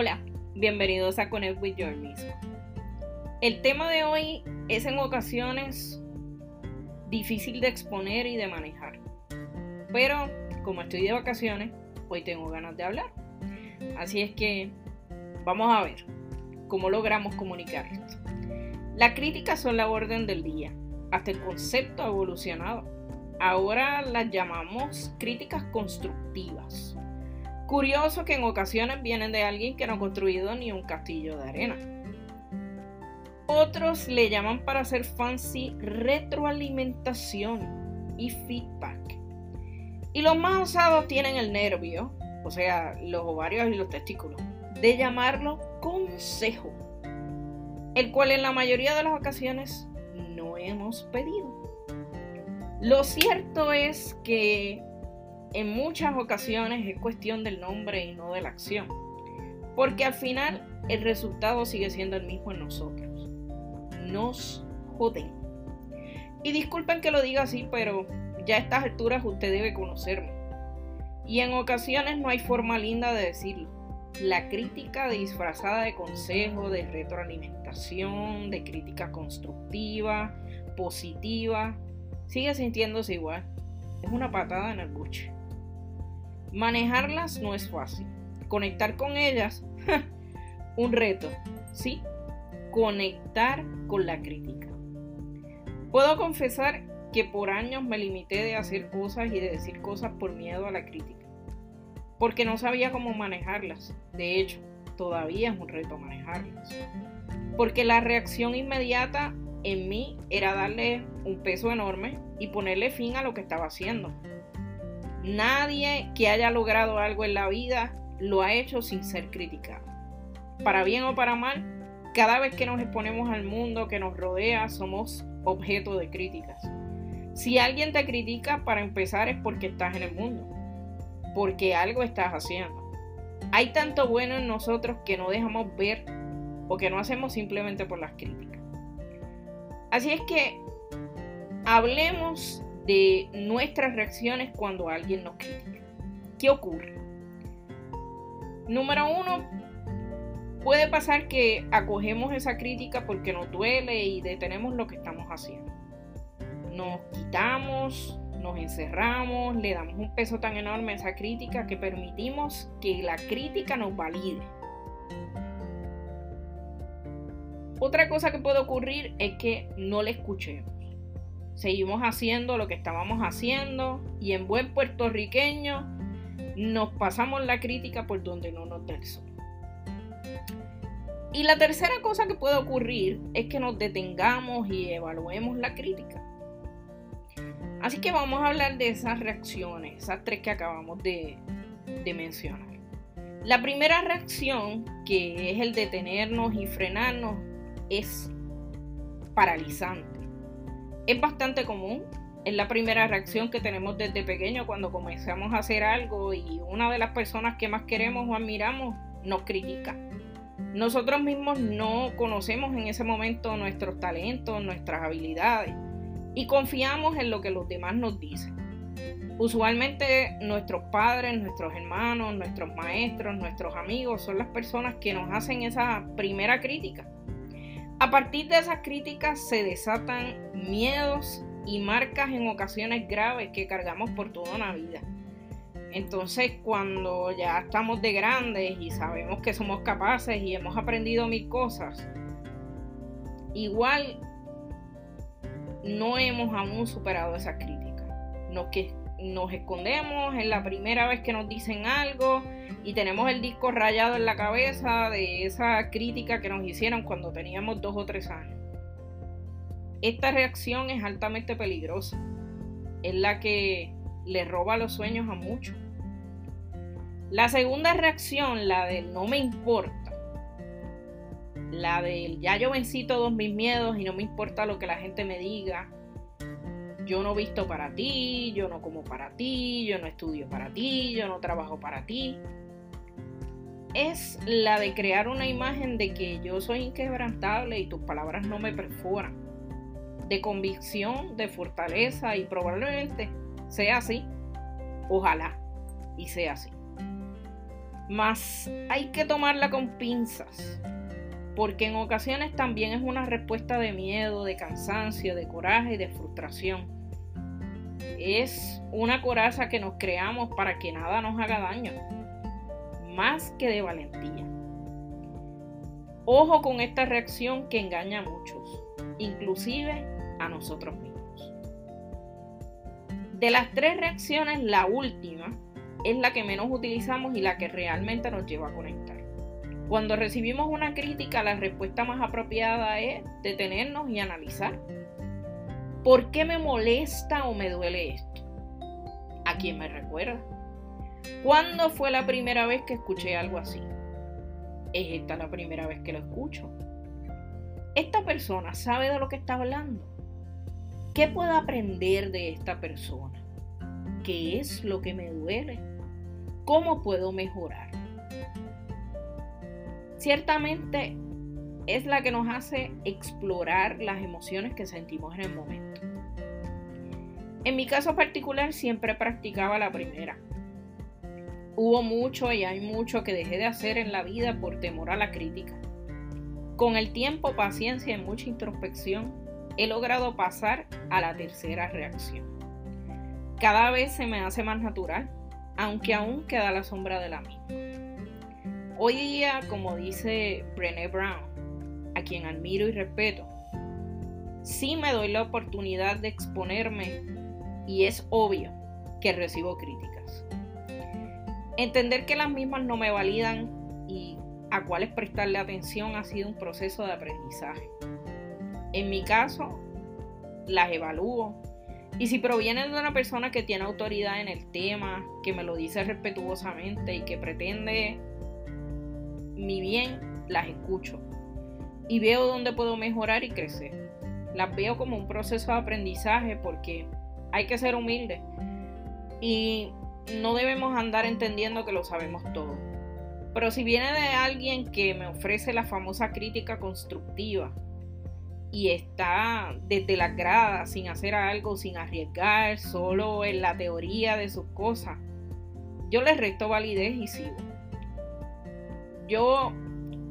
Hola, bienvenidos a Connect with Your mismo. El tema de hoy es en ocasiones difícil de exponer y de manejar. Pero como estoy de vacaciones, hoy tengo ganas de hablar. Así es que vamos a ver cómo logramos comunicar esto. Las críticas son la orden del día. Hasta el concepto ha evolucionado. Ahora las llamamos críticas constructivas Curioso que en ocasiones vienen de alguien que no ha construido ni un castillo de arena. Otros le llaman para hacer fancy retroalimentación y feedback. Y los más osados tienen el nervio, o sea, los ovarios y los testículos, de llamarlo consejo, el cual en la mayoría de las ocasiones no hemos pedido. Lo cierto es que en muchas ocasiones es cuestión del nombre y no de la acción. Porque al final el resultado sigue siendo el mismo en nosotros. Nos joden. Y disculpen que lo diga así, pero ya a estas alturas usted debe conocerme. Y en ocasiones no hay forma linda de decirlo. La crítica disfrazada de consejo, de retroalimentación, de crítica constructiva, positiva, sigue sintiéndose igual. Es una patada en el buche. Manejarlas no es fácil. Conectar con ellas, un reto. Sí, conectar con la crítica. Puedo confesar que por años me limité de hacer cosas y de decir cosas por miedo a la crítica. Porque no sabía cómo manejarlas. De hecho, todavía es un reto manejarlas. Porque la reacción inmediata en mí era darle un peso enorme y ponerle fin a lo que estaba haciendo. Nadie que haya logrado algo en la vida lo ha hecho sin ser criticado. Para bien o para mal, cada vez que nos exponemos al mundo que nos rodea, somos objeto de críticas. Si alguien te critica, para empezar, es porque estás en el mundo, porque algo estás haciendo. Hay tanto bueno en nosotros que no dejamos ver o que no hacemos simplemente por las críticas. Así es que hablemos de nuestras reacciones cuando alguien nos critica. ¿Qué ocurre? Número uno, puede pasar que acogemos esa crítica porque nos duele y detenemos lo que estamos haciendo. Nos quitamos, nos encerramos, le damos un peso tan enorme a esa crítica que permitimos que la crítica nos valide. Otra cosa que puede ocurrir es que no le escuchemos seguimos haciendo lo que estábamos haciendo y en buen puertorriqueño nos pasamos la crítica por donde no nos da el sol. Y la tercera cosa que puede ocurrir es que nos detengamos y evaluemos la crítica. Así que vamos a hablar de esas reacciones, esas tres que acabamos de, de mencionar. La primera reacción, que es el detenernos y frenarnos, es paralizante es bastante común. Es la primera reacción que tenemos desde pequeño cuando comenzamos a hacer algo y una de las personas que más queremos o admiramos nos critica. Nosotros mismos no conocemos en ese momento nuestros talentos, nuestras habilidades y confiamos en lo que los demás nos dicen. Usualmente nuestros padres, nuestros hermanos, nuestros maestros, nuestros amigos son las personas que nos hacen esa primera crítica a partir de esas críticas se desatan miedos y marcas en ocasiones graves que cargamos por toda una vida. Entonces cuando ya estamos de grandes y sabemos que somos capaces y hemos aprendido mil cosas, igual no hemos aún superado esas críticas. Nos escondemos en la primera vez que nos dicen algo y tenemos el disco rayado en la cabeza de esa crítica que nos hicieron cuando teníamos dos o tres años. Esta reacción es altamente peligrosa. Es la que le roba los sueños a muchos. La segunda reacción, la del no me importa, la del ya yo vencí todos mis miedos y no me importa lo que la gente me diga, yo no visto para ti, yo no como para ti, yo no estudio para ti, yo no trabajo para ti es la de crear una imagen de que yo soy inquebrantable y tus palabras no me perforan. De convicción, de fortaleza y probablemente sea así. Ojalá y sea así. Mas hay que tomarla con pinzas, porque en ocasiones también es una respuesta de miedo, de cansancio, de coraje y de frustración. Es una coraza que nos creamos para que nada nos haga daño, más que de valentía. Ojo con esta reacción que engaña a muchos, inclusive a nosotros mismos. De las tres reacciones, la última es la que menos utilizamos y la que realmente nos lleva a conectar. Cuando recibimos una crítica, la respuesta más apropiada es detenernos y analizar. ¿Por qué me molesta o me duele esto? ¿A quién me recuerda? ¿Cuándo fue la primera vez que escuché algo así? ¿Es esta la primera vez que lo escucho? ¿Esta persona sabe de lo que está hablando? ¿Qué puedo aprender de esta persona? ¿Qué es lo que me duele? ¿Cómo puedo mejorar? Ciertamente es la que nos hace explorar las emociones que sentimos en el momento. En mi caso particular siempre practicaba la primera. Hubo mucho y hay mucho que dejé de hacer en la vida por temor a la crítica. Con el tiempo, paciencia y mucha introspección, he logrado pasar a la tercera reacción. Cada vez se me hace más natural aunque aún queda la sombra de la misma. Hoy día, como dice Brené Brown, a quien admiro y respeto, sí me doy la oportunidad de exponerme y es obvio que recibo críticas. Entender que las mismas no me validan y a cuáles prestarle atención ha sido un proceso de aprendizaje. En mi caso, las evalúo, y si provienen de una persona que tiene autoridad en el tema, que me lo dice respetuosamente y que pretende mi bien, las escucho. Y veo dónde puedo mejorar y crecer. Las veo como un proceso de aprendizaje porque hay que ser humilde. Y no debemos andar entendiendo que lo sabemos todo. Pero si viene de alguien que me ofrece la famosa crítica constructiva, y está desde las gradas sin hacer algo, sin arriesgar, solo en la teoría de sus cosas, yo le resto validez y sigo. Yo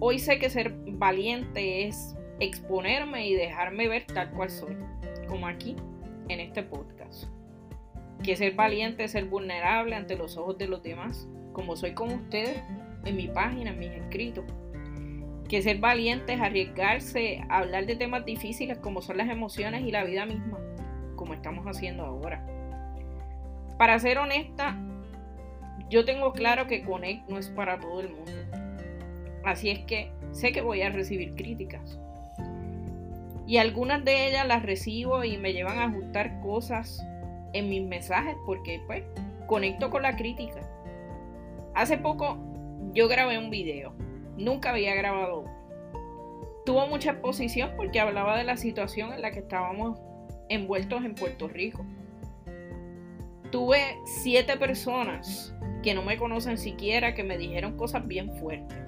hoy sé que ser valiente es exponerme y dejarme ver tal cual soy, como aquí en este podcast. Que ser valiente es ser vulnerable ante los ojos de los demás, como soy con ustedes en mi página, en mis escritos que ser valiente es arriesgarse a hablar de temas difíciles como son las emociones y la vida misma, como estamos haciendo ahora. Para ser honesta, yo tengo claro que Connect no es para todo el mundo. Así es que sé que voy a recibir críticas. Y algunas de ellas las recibo y me llevan a ajustar cosas en mis mensajes porque pues conecto con la crítica. Hace poco yo grabé un video Nunca había grabado. Tuvo mucha exposición porque hablaba de la situación en la que estábamos envueltos en Puerto Rico. Tuve siete personas que no me conocen siquiera que me dijeron cosas bien fuertes.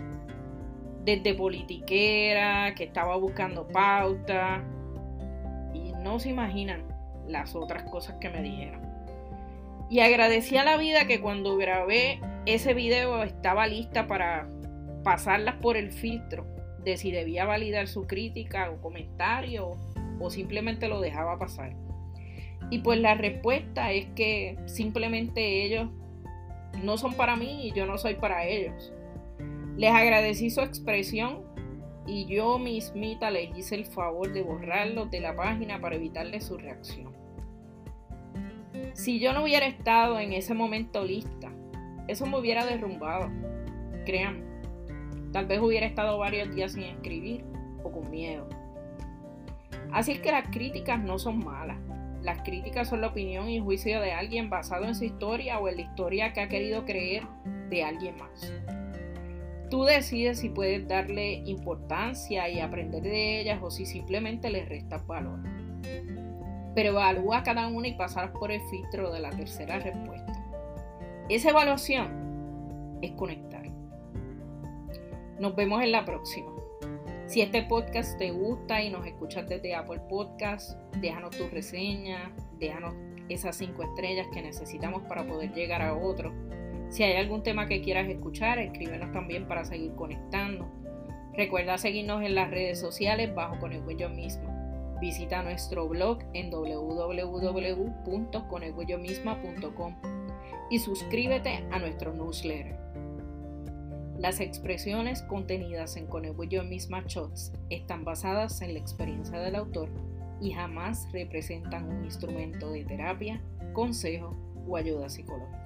Desde politiquera, que estaba buscando pauta. Y no se imaginan las otras cosas que me dijeron. Y agradecí a la vida que cuando grabé ese video estaba lista para pasarlas por el filtro de si debía validar su crítica o comentario o simplemente lo dejaba pasar. Y pues la respuesta es que simplemente ellos no son para mí y yo no soy para ellos. Les agradecí su expresión y yo mismita les hice el favor de borrarlos de la página para evitarle su reacción. Si yo no hubiera estado en ese momento lista, eso me hubiera derrumbado. Créanme. Tal vez hubiera estado varios días sin escribir o con miedo. Así es que las críticas no son malas. Las críticas son la opinión y juicio de alguien basado en su historia o en la historia que ha querido creer de alguien más. Tú decides si puedes darle importancia y aprender de ellas o si simplemente les restas valor. Pero evalúa cada una y pasar por el filtro de la tercera respuesta. Esa evaluación es conectar. Nos vemos en la próxima. Si este podcast te gusta y nos escuchas desde Apple Podcast, déjanos tu reseña, déjanos esas cinco estrellas que necesitamos para poder llegar a otros. Si hay algún tema que quieras escuchar, escríbenos también para seguir conectando. Recuerda seguirnos en las redes sociales bajo Yo Misma. Visita nuestro blog en www.conegüeyomisma.com y suscríbete a nuestro newsletter. Las expresiones contenidas en Yo Misma Shots están basadas en la experiencia del autor y jamás representan un instrumento de terapia, consejo o ayuda psicológica.